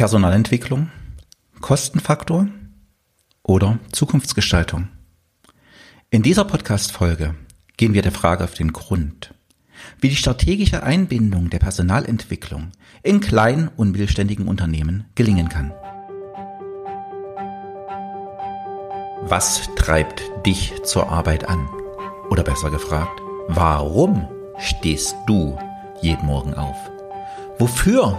Personalentwicklung, Kostenfaktor oder Zukunftsgestaltung. In dieser Podcast-Folge gehen wir der Frage auf den Grund, wie die strategische Einbindung der Personalentwicklung in kleinen und mittelständigen Unternehmen gelingen kann. Was treibt dich zur Arbeit an? Oder besser gefragt, warum stehst du jeden Morgen auf? Wofür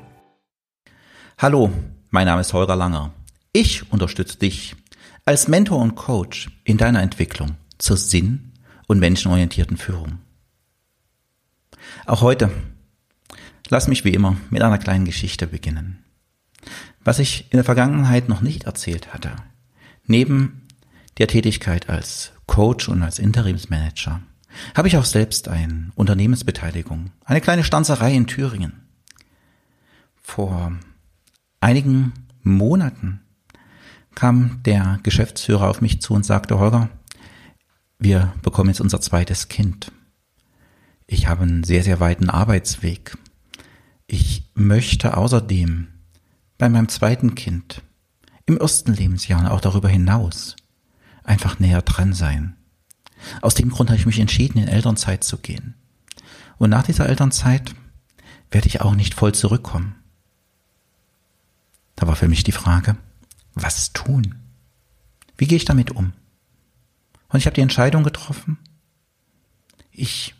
Hallo, mein Name ist Holger Langer. Ich unterstütze dich als Mentor und Coach in deiner Entwicklung zur sinn- und menschenorientierten Führung. Auch heute lass mich wie immer mit einer kleinen Geschichte beginnen. Was ich in der Vergangenheit noch nicht erzählt hatte, neben der Tätigkeit als Coach und als Interimsmanager, habe ich auch selbst eine Unternehmensbeteiligung, eine kleine Stanzerei in Thüringen. Vor einigen Monaten kam der Geschäftsführer auf mich zu und sagte, Holger, wir bekommen jetzt unser zweites Kind. Ich habe einen sehr, sehr weiten Arbeitsweg. Ich möchte außerdem bei meinem zweiten Kind im ersten Lebensjahr und auch darüber hinaus einfach näher dran sein. Aus dem Grund habe ich mich entschieden, in Elternzeit zu gehen. Und nach dieser Elternzeit werde ich auch nicht voll zurückkommen. Da war für mich die Frage, was tun? Wie gehe ich damit um? Und ich habe die Entscheidung getroffen, ich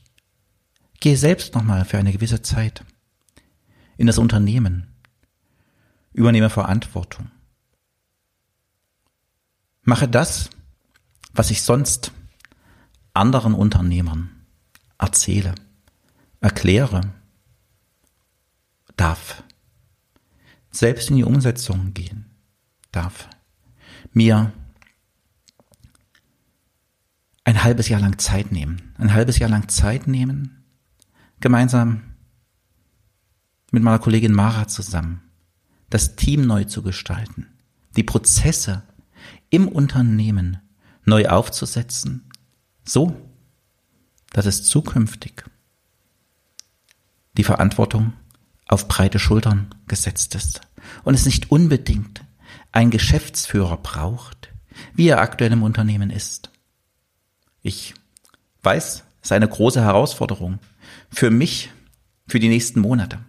gehe selbst nochmal für eine gewisse Zeit in das Unternehmen, übernehme Verantwortung, mache das, was ich sonst anderen Unternehmern erzähle, erkläre, darf selbst in die Umsetzung gehen darf, mir ein halbes Jahr lang Zeit nehmen, ein halbes Jahr lang Zeit nehmen, gemeinsam mit meiner Kollegin Mara zusammen, das Team neu zu gestalten, die Prozesse im Unternehmen neu aufzusetzen, so, dass es zukünftig die Verantwortung auf breite Schultern gesetzt ist und es nicht unbedingt ein Geschäftsführer braucht, wie er aktuell im Unternehmen ist. Ich weiß, es ist eine große Herausforderung für mich, für die nächsten Monate.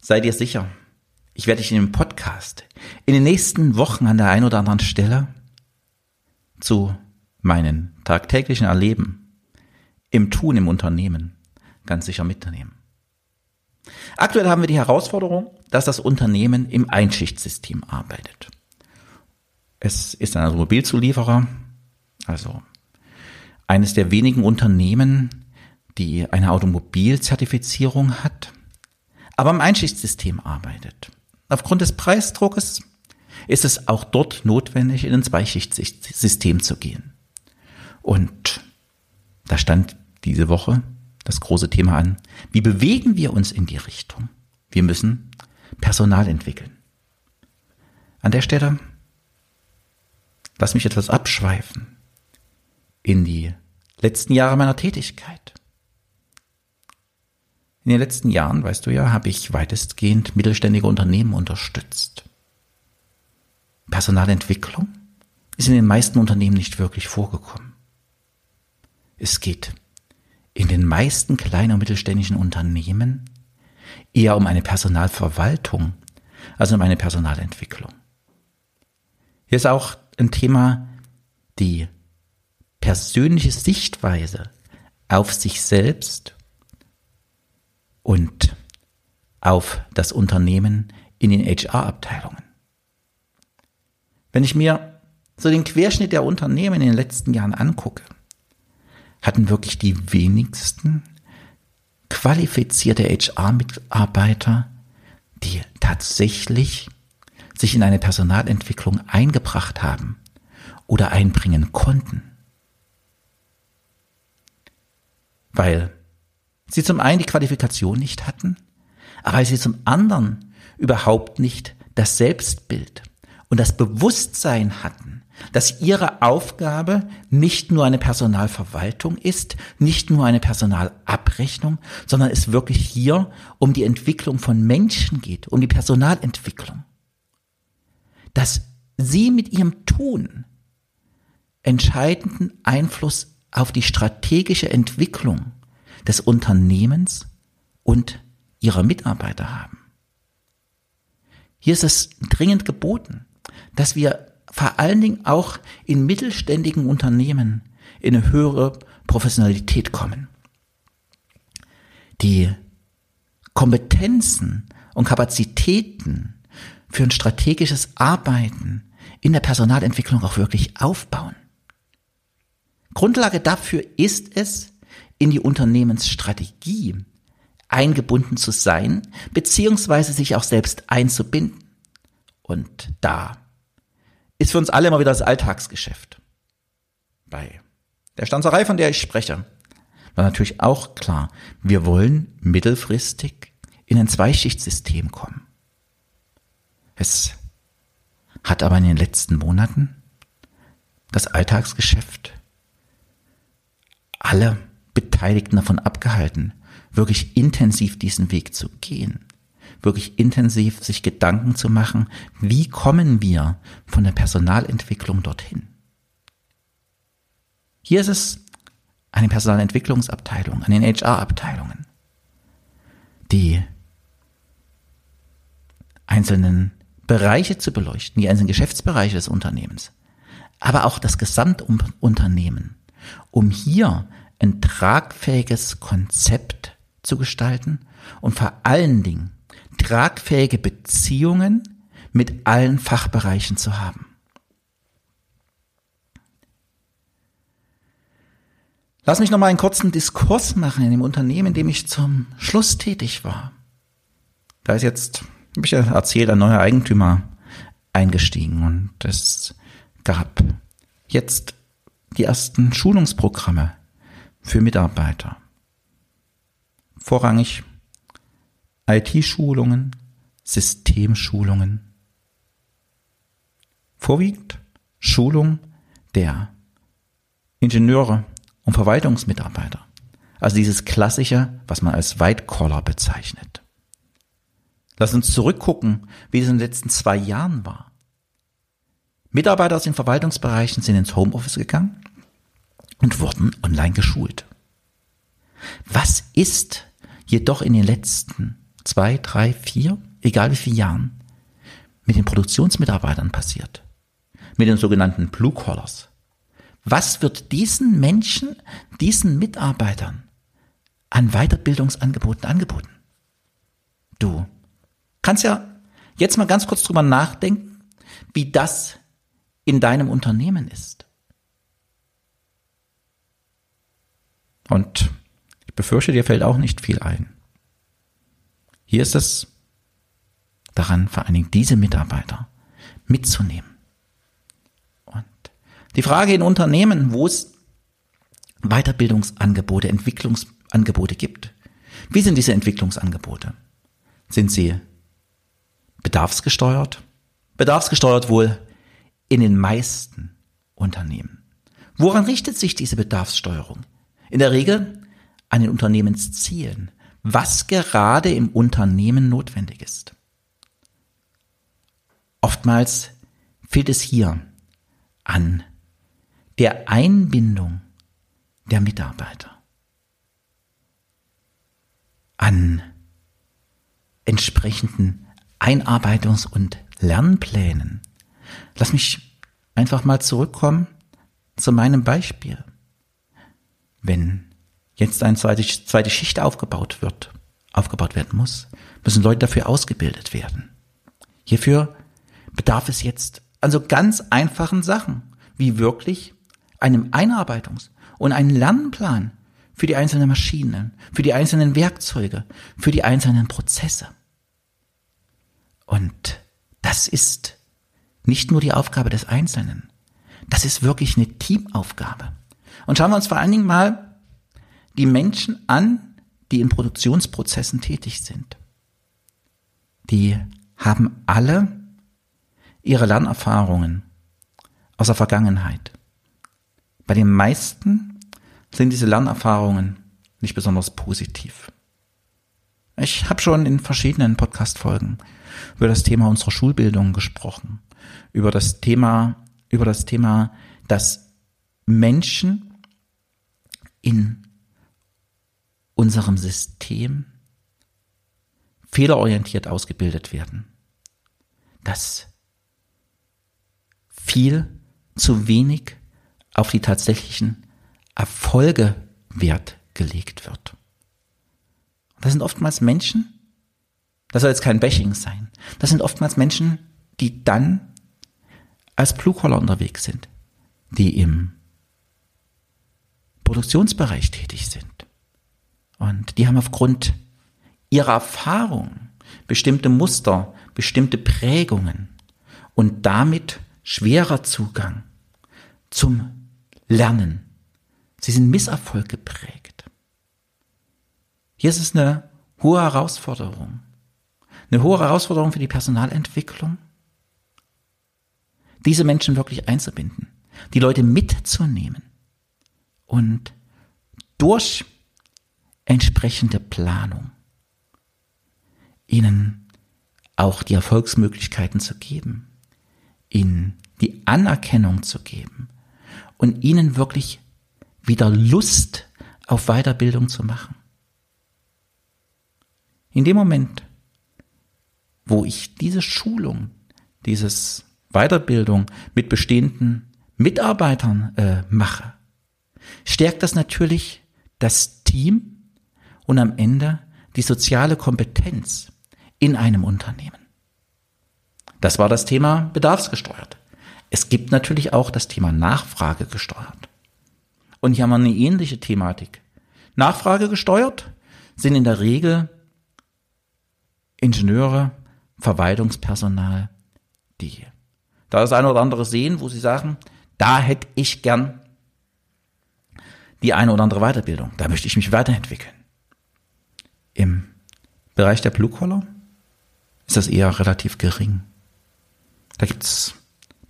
Sei dir sicher, ich werde dich in dem Podcast in den nächsten Wochen an der einen oder anderen Stelle zu meinen tagtäglichen Erleben im Tun im Unternehmen ganz sicher mitnehmen. Aktuell haben wir die Herausforderung, dass das Unternehmen im Einschichtsystem arbeitet. Es ist ein Automobilzulieferer, also eines der wenigen Unternehmen, die eine Automobilzertifizierung hat, aber im Einschichtsystem arbeitet. Aufgrund des Preisdruckes ist es auch dort notwendig, in ein Zweischichtsystem zu gehen. Und da stand diese Woche das große Thema an. Wie bewegen wir uns in die Richtung? Wir müssen Personal entwickeln. An der Stelle lass mich etwas abschweifen in die letzten Jahre meiner Tätigkeit. In den letzten Jahren, weißt du ja, habe ich weitestgehend mittelständige Unternehmen unterstützt. Personalentwicklung ist in den meisten Unternehmen nicht wirklich vorgekommen. Es geht in den meisten kleinen und mittelständischen Unternehmen eher um eine Personalverwaltung als um eine Personalentwicklung. Hier ist auch ein Thema die persönliche Sichtweise auf sich selbst und auf das Unternehmen in den HR-Abteilungen. Wenn ich mir so den Querschnitt der Unternehmen in den letzten Jahren angucke, hatten wirklich die wenigsten qualifizierte HR-Mitarbeiter, die tatsächlich sich in eine Personalentwicklung eingebracht haben oder einbringen konnten. Weil sie zum einen die Qualifikation nicht hatten, aber sie zum anderen überhaupt nicht das Selbstbild und das Bewusstsein hatten, dass ihre Aufgabe nicht nur eine Personalverwaltung ist, nicht nur eine Personalabrechnung, sondern es wirklich hier um die Entwicklung von Menschen geht, um die Personalentwicklung. Dass sie mit ihrem Tun entscheidenden Einfluss auf die strategische Entwicklung des Unternehmens und ihrer Mitarbeiter haben. Hier ist es dringend geboten, dass wir vor allen Dingen auch in mittelständigen Unternehmen in eine höhere Professionalität kommen. Die Kompetenzen und Kapazitäten für ein strategisches Arbeiten in der Personalentwicklung auch wirklich aufbauen. Grundlage dafür ist es, in die Unternehmensstrategie eingebunden zu sein, beziehungsweise sich auch selbst einzubinden. Und da ist für uns alle immer wieder das Alltagsgeschäft. Bei der Stanzerei, von der ich spreche, war natürlich auch klar, wir wollen mittelfristig in ein Zweischichtsystem kommen. Es hat aber in den letzten Monaten das Alltagsgeschäft alle Beteiligten davon abgehalten, wirklich intensiv diesen Weg zu gehen wirklich intensiv sich Gedanken zu machen, wie kommen wir von der Personalentwicklung dorthin. Hier ist es eine Personalentwicklungsabteilung, an den HR-Abteilungen, die einzelnen Bereiche zu beleuchten, die einzelnen Geschäftsbereiche des Unternehmens, aber auch das Gesamtunternehmen, um hier ein tragfähiges Konzept zu gestalten und vor allen Dingen tragfähige Beziehungen mit allen Fachbereichen zu haben. Lass mich noch mal einen kurzen Diskurs machen in dem Unternehmen, in dem ich zum Schluss tätig war. Da ist jetzt, habe ich ja erzählt, ein neuer Eigentümer eingestiegen und es gab jetzt die ersten Schulungsprogramme für Mitarbeiter. Vorrangig IT-Schulungen, Systemschulungen. Vorwiegend Schulung der Ingenieure und Verwaltungsmitarbeiter. Also dieses klassische, was man als White Collar bezeichnet. Lass uns zurückgucken, wie es in den letzten zwei Jahren war. Mitarbeiter aus den Verwaltungsbereichen sind ins Homeoffice gegangen und wurden online geschult. Was ist jedoch in den letzten zwei, drei, vier, egal wie viele Jahren, mit den Produktionsmitarbeitern passiert. Mit den sogenannten Blue Collars. Was wird diesen Menschen, diesen Mitarbeitern an Weiterbildungsangeboten angeboten? Du kannst ja jetzt mal ganz kurz drüber nachdenken, wie das in deinem Unternehmen ist. Und ich befürchte, dir fällt auch nicht viel ein. Hier ist es daran, vor allen Dingen diese Mitarbeiter mitzunehmen. Und die Frage in Unternehmen, wo es Weiterbildungsangebote, Entwicklungsangebote gibt. Wie sind diese Entwicklungsangebote? Sind sie bedarfsgesteuert? Bedarfsgesteuert wohl in den meisten Unternehmen. Woran richtet sich diese Bedarfssteuerung? In der Regel an den Unternehmenszielen, was gerade im Unternehmen notwendig ist. Oftmals fehlt es hier an der Einbindung der Mitarbeiter, an entsprechenden Einarbeitungs- und Lernplänen. Lass mich einfach mal zurückkommen zu meinem Beispiel. Wenn jetzt eine zweite, zweite Schicht aufgebaut wird, aufgebaut werden muss, müssen Leute dafür ausgebildet werden. Hierfür bedarf es jetzt an so ganz einfachen Sachen, wie wirklich einem Einarbeitungs- und einen Lernplan für die einzelnen Maschinen, für die einzelnen Werkzeuge, für die einzelnen Prozesse. Und das ist nicht nur die Aufgabe des Einzelnen. Das ist wirklich eine Teamaufgabe. Und schauen wir uns vor allen Dingen mal die Menschen an, die in Produktionsprozessen tätig sind. Die haben alle ihre Lernerfahrungen aus der Vergangenheit. Bei den meisten sind diese Lernerfahrungen nicht besonders positiv. Ich habe schon in verschiedenen Podcast-Folgen über das Thema unserer Schulbildung gesprochen, über das Thema, über das Thema, dass Menschen in unserem System fehlerorientiert ausgebildet werden. Dass viel zu wenig auf die tatsächlichen Erfolge Wert gelegt wird. Das sind oftmals Menschen, das soll jetzt kein Bashing sein, das sind oftmals Menschen, die dann als Blue-Collar unterwegs sind, die im Produktionsbereich tätig sind. Und die haben aufgrund ihrer Erfahrung bestimmte Muster, bestimmte Prägungen und damit schwerer Zugang zum Lernen. Sie sind Misserfolg geprägt. Hier ist es eine hohe Herausforderung. Eine hohe Herausforderung für die Personalentwicklung, diese Menschen wirklich einzubinden, die Leute mitzunehmen und durch entsprechende Planung. Ihnen auch die Erfolgsmöglichkeiten zu geben, ihnen die Anerkennung zu geben. Und ihnen wirklich wieder Lust auf Weiterbildung zu machen. In dem Moment, wo ich diese Schulung, dieses Weiterbildung mit bestehenden Mitarbeitern äh, mache, stärkt das natürlich das Team und am Ende die soziale Kompetenz in einem Unternehmen. Das war das Thema bedarfsgesteuert. Es gibt natürlich auch das Thema Nachfrage gesteuert. Und hier haben wir eine ähnliche Thematik. Nachfrage gesteuert sind in der Regel Ingenieure, Verwaltungspersonal, die da das eine oder andere sehen, wo sie sagen, da hätte ich gern die eine oder andere Weiterbildung, da möchte ich mich weiterentwickeln. Im Bereich der Blue Collar ist das eher relativ gering. Da gibt's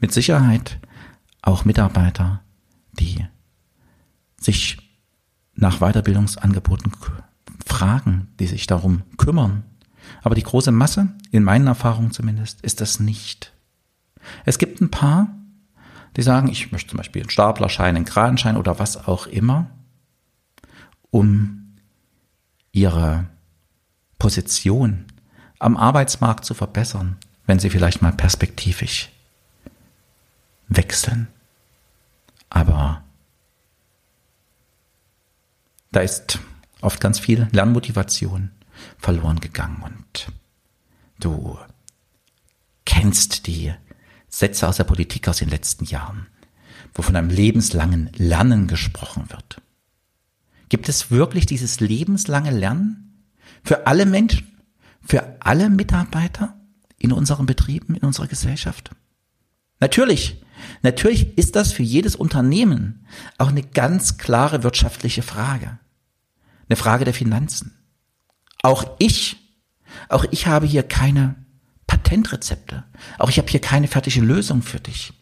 mit Sicherheit auch Mitarbeiter, die sich nach Weiterbildungsangeboten fragen, die sich darum kümmern. Aber die große Masse, in meinen Erfahrungen zumindest, ist das nicht. Es gibt ein paar, die sagen, ich möchte zum Beispiel einen Staplerschein, einen Kranschein oder was auch immer, um ihre Position am Arbeitsmarkt zu verbessern, wenn sie vielleicht mal perspektivisch wechseln. Aber da ist oft ganz viel Lernmotivation verloren gegangen und du kennst die Sätze aus der Politik aus den letzten Jahren, wo von einem lebenslangen Lernen gesprochen wird. Gibt es wirklich dieses lebenslange Lernen für alle Menschen, für alle Mitarbeiter in unseren Betrieben, in unserer Gesellschaft? Natürlich Natürlich ist das für jedes Unternehmen auch eine ganz klare wirtschaftliche Frage. Eine Frage der Finanzen. Auch ich, auch ich habe hier keine Patentrezepte. Auch ich habe hier keine fertige Lösung für dich.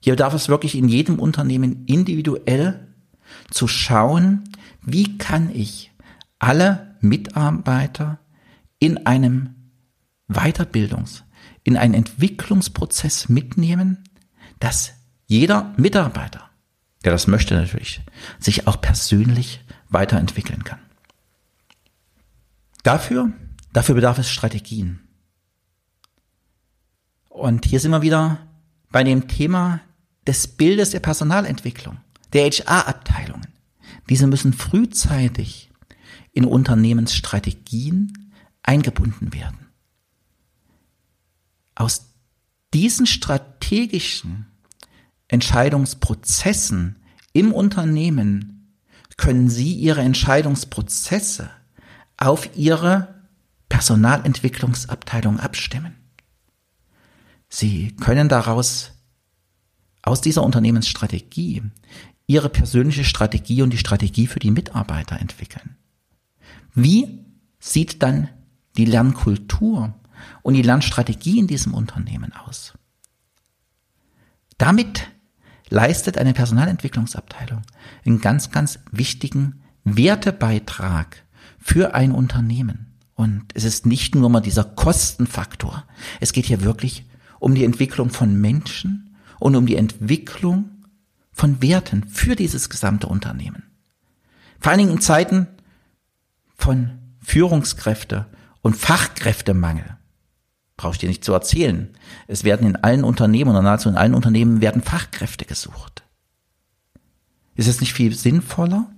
Hier darf es wirklich in jedem Unternehmen individuell zu schauen, wie kann ich alle Mitarbeiter in einem Weiterbildungs-, in einen Entwicklungsprozess mitnehmen, dass jeder Mitarbeiter, der das möchte natürlich, sich auch persönlich weiterentwickeln kann. Dafür, dafür bedarf es Strategien. Und hier sind wir wieder bei dem Thema des Bildes der Personalentwicklung, der HR-Abteilungen. Diese müssen frühzeitig in Unternehmensstrategien eingebunden werden. Aus diesen strategischen Entscheidungsprozessen im Unternehmen können Sie Ihre Entscheidungsprozesse auf Ihre Personalentwicklungsabteilung abstimmen. Sie können daraus, aus dieser Unternehmensstrategie, ihre persönliche Strategie und die Strategie für die Mitarbeiter entwickeln. Wie sieht dann die Lernkultur und die Lernstrategie in diesem Unternehmen aus? Damit leistet eine Personalentwicklungsabteilung einen ganz, ganz wichtigen Wertebeitrag für ein Unternehmen. Und es ist nicht nur mal dieser Kostenfaktor. Es geht hier wirklich um die Entwicklung von Menschen und um die Entwicklung von Werten für dieses gesamte Unternehmen. Vor allen Dingen in Zeiten von Führungskräfte und Fachkräftemangel. Brauche ich dir nicht zu erzählen. Es werden in allen Unternehmen oder nahezu in allen Unternehmen werden Fachkräfte gesucht. Ist es nicht viel sinnvoller,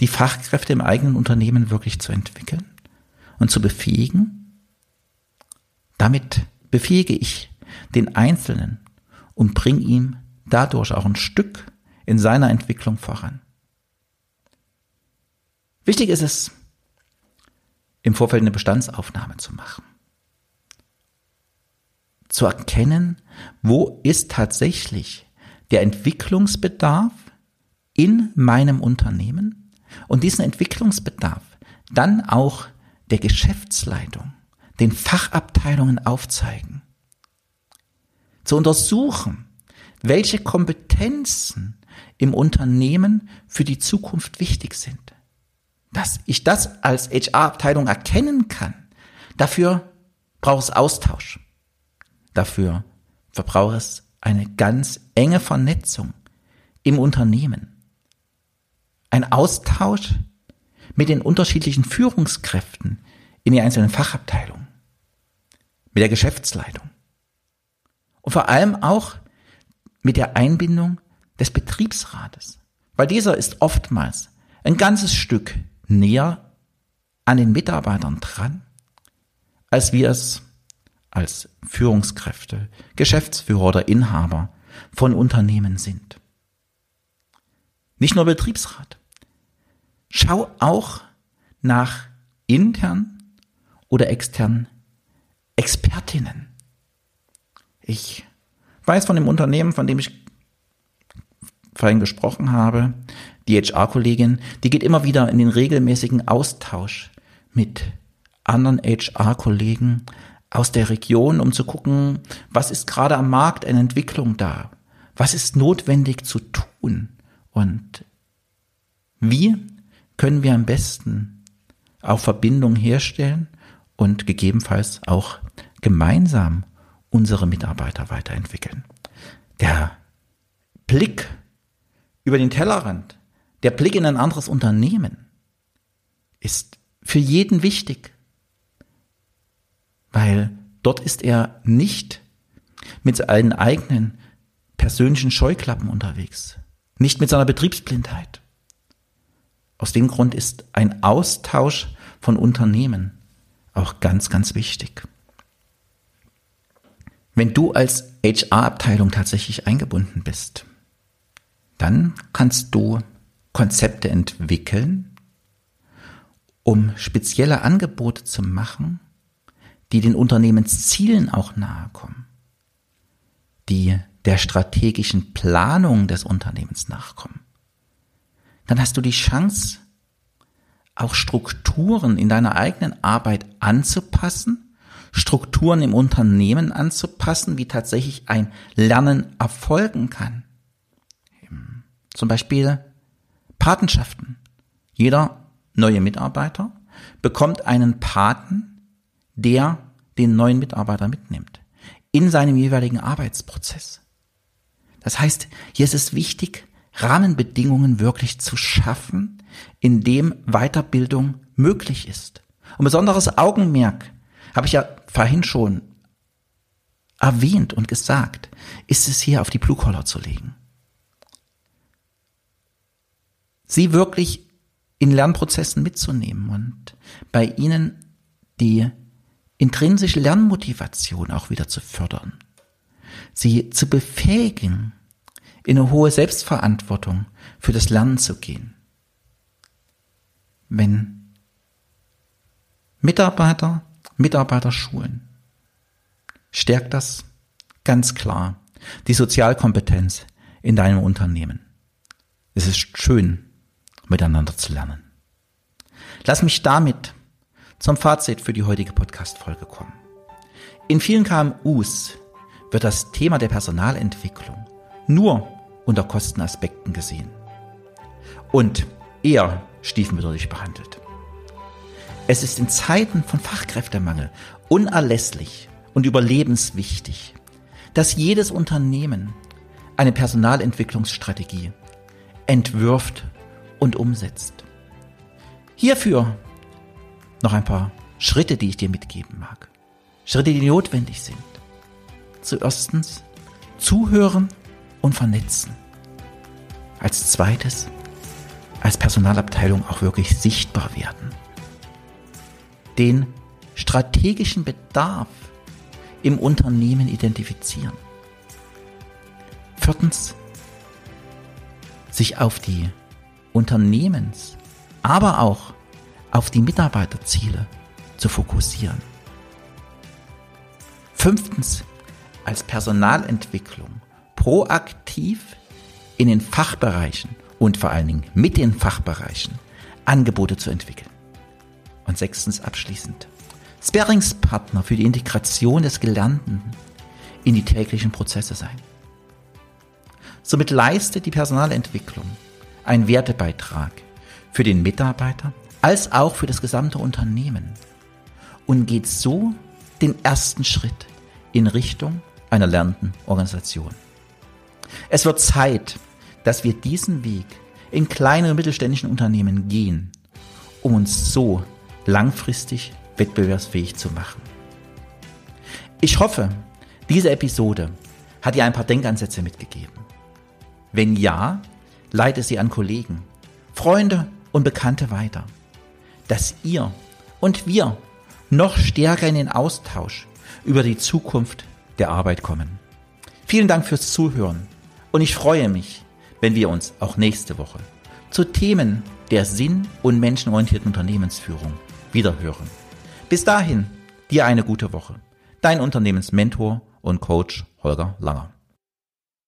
die Fachkräfte im eigenen Unternehmen wirklich zu entwickeln und zu befähigen? Damit befähige ich den Einzelnen und bringe ihm dadurch auch ein Stück in seiner Entwicklung voran. Wichtig ist es, im Vorfeld eine Bestandsaufnahme zu machen. Zu erkennen, wo ist tatsächlich der Entwicklungsbedarf in meinem Unternehmen und diesen Entwicklungsbedarf dann auch der Geschäftsleitung, den Fachabteilungen aufzeigen. Zu untersuchen, welche Kompetenzen im Unternehmen für die Zukunft wichtig sind. Dass ich das als HR-Abteilung erkennen kann, dafür braucht es Austausch. Dafür verbraucht es eine ganz enge Vernetzung im Unternehmen. Ein Austausch mit den unterschiedlichen Führungskräften in den einzelnen Fachabteilungen, mit der Geschäftsleitung und vor allem auch mit der Einbindung des Betriebsrates, weil dieser ist oftmals ein ganzes Stück näher an den Mitarbeitern dran, als wir es als Führungskräfte, Geschäftsführer oder Inhaber von Unternehmen sind. Nicht nur Betriebsrat. Schau auch nach intern oder externen Expertinnen. Ich weiß von dem Unternehmen, von dem ich vorhin gesprochen habe, die HR-Kollegin, die geht immer wieder in den regelmäßigen Austausch mit anderen HR-Kollegen aus der Region, um zu gucken, was ist gerade am Markt eine Entwicklung da? Was ist notwendig zu tun? Und wie können wir am besten auch Verbindung herstellen und gegebenenfalls auch gemeinsam unsere Mitarbeiter weiterentwickeln. Der Blick über den Tellerrand, der Blick in ein anderes Unternehmen ist für jeden wichtig, weil dort ist er nicht mit seinen eigenen persönlichen Scheuklappen unterwegs, nicht mit seiner Betriebsblindheit. Aus dem Grund ist ein Austausch von Unternehmen auch ganz, ganz wichtig. Wenn du als HR-Abteilung tatsächlich eingebunden bist, dann kannst du Konzepte entwickeln, um spezielle Angebote zu machen, die den Unternehmenszielen auch nahe kommen, die der strategischen Planung des Unternehmens nachkommen. Dann hast du die Chance, auch Strukturen in deiner eigenen Arbeit anzupassen Strukturen im Unternehmen anzupassen, wie tatsächlich ein Lernen erfolgen kann. Zum Beispiel Patenschaften. Jeder neue Mitarbeiter bekommt einen Paten, der den neuen Mitarbeiter mitnimmt in seinem jeweiligen Arbeitsprozess. Das heißt, hier ist es wichtig, Rahmenbedingungen wirklich zu schaffen, in dem Weiterbildung möglich ist. Und besonderes Augenmerk habe ich ja vorhin schon erwähnt und gesagt, ist es hier auf die Blue Collar zu legen. Sie wirklich in Lernprozessen mitzunehmen und bei ihnen die intrinsische Lernmotivation auch wieder zu fördern. Sie zu befähigen, in eine hohe Selbstverantwortung für das Lernen zu gehen. Wenn Mitarbeiter Mitarbeiter schulen, stärkt das Ganz klar. Die Sozialkompetenz in deinem Unternehmen. Es ist schön, miteinander zu lernen. Lass mich damit zum Fazit für die heutige Podcast-Folge kommen. In vielen KMUs wird das Thema der Personalentwicklung nur unter Kostenaspekten gesehen und eher stiefmütterlich behandelt. Es ist in Zeiten von Fachkräftemangel unerlässlich und überlebenswichtig, dass jedes Unternehmen eine Personalentwicklungsstrategie entwirft und umsetzt. Hierfür noch ein paar Schritte, die ich dir mitgeben mag. Schritte, die notwendig sind. Zuerstens zuhören und vernetzen. Als zweites als Personalabteilung auch wirklich sichtbar werden. Den strategischen Bedarf im Unternehmen identifizieren. Viertens, sich auf die Unternehmens, aber auch auf die Mitarbeiterziele zu fokussieren. Fünftens, als Personalentwicklung proaktiv in den Fachbereichen und vor allen Dingen mit den Fachbereichen Angebote zu entwickeln. Und sechstens abschließend, Sparringspartner für die Integration des Gelernten in die täglichen Prozesse sein. Somit leistet die Personalentwicklung einen Wertebeitrag für den Mitarbeiter als auch für das gesamte Unternehmen und geht so den ersten Schritt in Richtung einer lernenden Organisation. Es wird Zeit, dass wir diesen Weg in kleinen und mittelständischen Unternehmen gehen, um uns so langfristig wettbewerbsfähig zu machen. Ich hoffe, diese Episode hat dir ein paar Denkansätze mitgegeben. Wenn ja, leite sie an Kollegen, Freunde und Bekannte weiter, dass ihr und wir noch stärker in den Austausch über die Zukunft der Arbeit kommen. Vielen Dank fürs Zuhören und ich freue mich, wenn wir uns auch nächste Woche zu Themen der sinn- und menschenorientierten Unternehmensführung wiederhören. Bis dahin, dir eine gute Woche. Dein Unternehmensmentor und Coach Holger Langer.